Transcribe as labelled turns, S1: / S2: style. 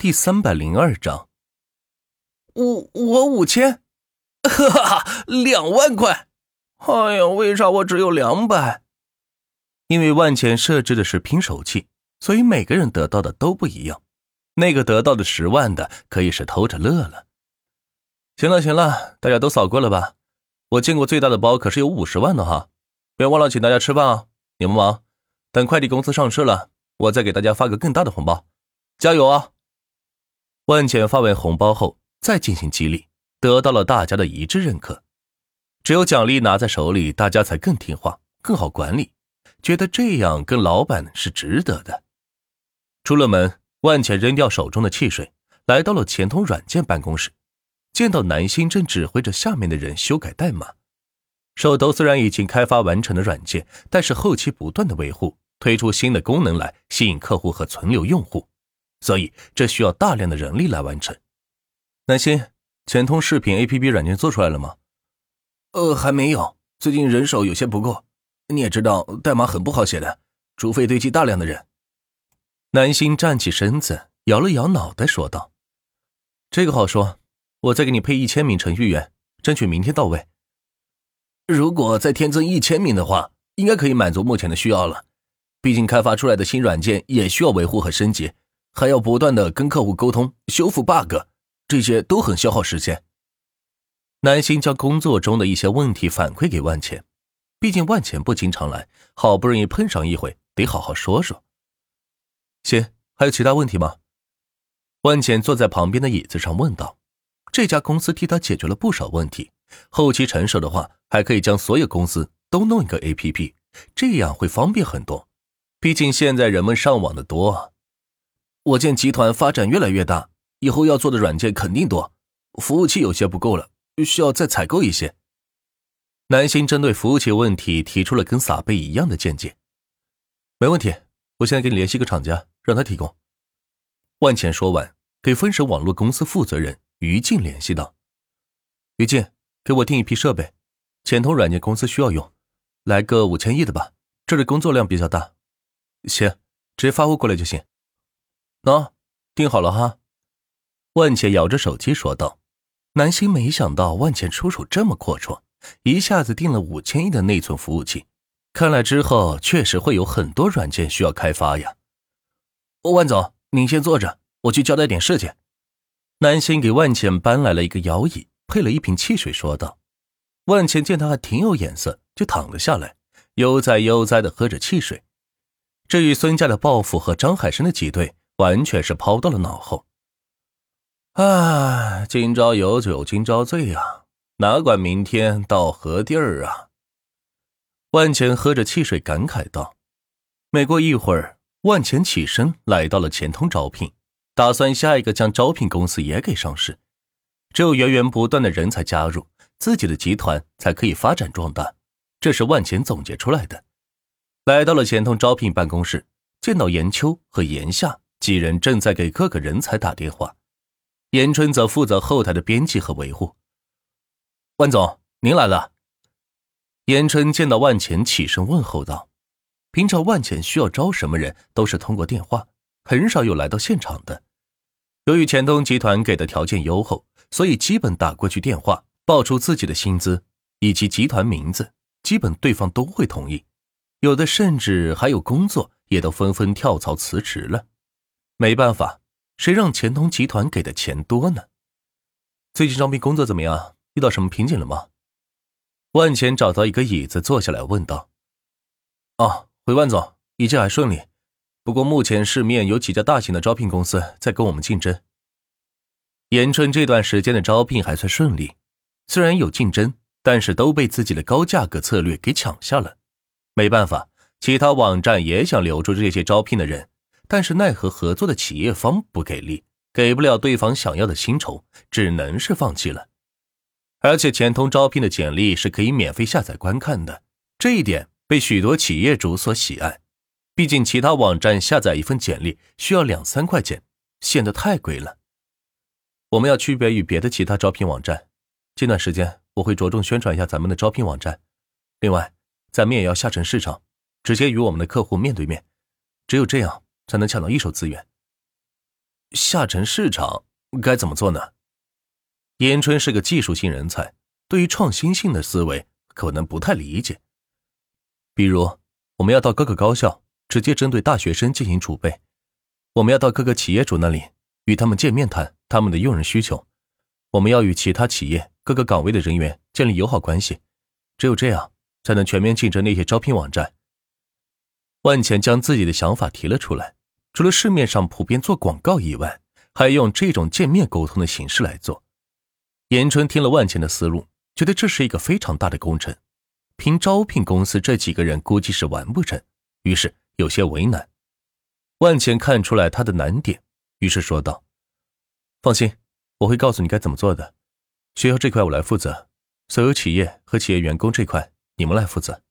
S1: 第三百零二章，
S2: 我我五千，哈哈，两万块！哎呀，为啥我只有两百？
S1: 因为万钱设置的是拼手气，所以每个人得到的都不一样。那个得到的十万的，可以是偷着乐了。行了行了，大家都扫过了吧？我见过最大的包可是有五十万的哈！别忘了请大家吃饭啊！你们忙，等快递公司上市了，我再给大家发个更大的红包，加油啊！万茜发完红包后，再进行激励，得到了大家的一致认可。只有奖励拿在手里，大家才更听话，更好管理，觉得这样跟老板是值得的。出了门，万茜扔掉手中的汽水，来到了钱通软件办公室，见到南星正指挥着下面的人修改代码。手头虽然已经开发完成的软件，但是后期不断的维护，推出新的功能来吸引客户和存留用户。所以，这需要大量的人力来完成。南星，钱通视频 APP 软件做出来了吗？
S2: 呃，还没有，最近人手有些不够。你也知道，代码很不好写的，除非堆积大量的人。
S1: 南星站起身子，摇了摇脑袋，说道：“这个好说，我再给你配一千名程序员，争取明天到位。
S2: 如果再添增一千名的话，应该可以满足目前的需要了。毕竟开发出来的新软件也需要维护和升级。”还要不断的跟客户沟通、修复 bug，这些都很消耗时间。
S1: 南星将工作中的一些问题反馈给万浅，毕竟万浅不经常来，好不容易碰上一回，得好好说说。行，还有其他问题吗？万浅坐在旁边的椅子上问道。这家公司替他解决了不少问题，后期成熟的话，还可以将所有公司都弄一个 APP，这样会方便很多。毕竟现在人们上网的多。
S2: 我见集团发展越来越大，以后要做的软件肯定多，服务器有些不够了，需要再采购一些。
S1: 南星针对服务器问题提出了跟撒贝一样的见解。没问题，我现在给你联系个厂家，让他提供。万钱说完，给分神网络公司负责人于静联系道：“于静，给我订一批设备，潜通软件公司需要用，来个五千亿的吧，这里工作量比较大。行，直接发货过来就行。”喏，订好了哈。万茜摇着手机说道：“南星没想到万茜出手这么阔绰，一下子订了五千亿的内存服务器。看来之后确实会有很多软件需要开发呀。”
S2: 万总，您先坐着，我去交代点事情。
S1: 南星给万茜搬来了一个摇椅，配了一瓶汽水，说道：“万茜见他还挺有眼色，就躺了下来，悠哉悠哉的喝着汽水。至于孙家的报复和张海生的挤兑。”完全是抛到了脑后。啊，今朝有酒今朝醉啊，哪管明天到何地儿啊？万钱喝着汽水，感慨道。没过一会儿，万钱起身来到了钱通招聘，打算下一个将招聘公司也给上市。只有源源不断的人才加入，自己的集团才可以发展壮大。这是万钱总结出来的。来到了钱通招聘办公室，见到严秋和严夏。几人正在给各个人才打电话，严春则负责后台的编辑和维护。万总，您来了。严春见到万钱，起身问候道：“平常万钱需要招什么人，都是通过电话，很少有来到现场的。由于钱东集团给的条件优厚，所以基本打过去电话，报出自己的薪资以及集团名字，基本对方都会同意。有的甚至还有工作，也都纷纷跳槽辞职了。”没办法，谁让钱通集团给的钱多呢？最近招聘工作怎么样？遇到什么瓶颈了吗？万钱找到一个椅子坐下来问道：“哦，回万总，一切还顺利。不过目前市面有几家大型的招聘公司在跟我们竞争。延春这段时间的招聘还算顺利，虽然有竞争，但是都被自己的高价格策略给抢下了。没办法，其他网站也想留住这些招聘的人。”但是奈何合作的企业方不给力，给不了对方想要的薪酬，只能是放弃了。而且钱通招聘的简历是可以免费下载观看的，这一点被许多企业主所喜爱。毕竟其他网站下载一份简历需要两三块钱，显得太贵了。我们要区别于别的其他招聘网站，这段时间我会着重宣传一下咱们的招聘网站。另外，咱们也要下沉市场，直接与我们的客户面对面，只有这样。才能抢到一手资源。
S2: 下沉市场该怎么做呢？
S1: 严春是个技术性人才，对于创新性的思维可能不太理解。比如，我们要到各个高校直接针对大学生进行储备；我们要到各个企业主那里与他们见面谈他们的用人需求；我们要与其他企业各个岗位的人员建立友好关系。只有这样，才能全面竞争那些招聘网站。万钱将自己的想法提了出来，除了市面上普遍做广告以外，还用这种见面沟通的形式来做。严春听了万钱的思路，觉得这是一个非常大的工程。凭招聘公司这几个人，估计是完不成，于是有些为难。万钱看出来他的难点，于是说道：“放心，我会告诉你该怎么做的。学校这块我来负责，所有企业和企业员工这块你们来负责。”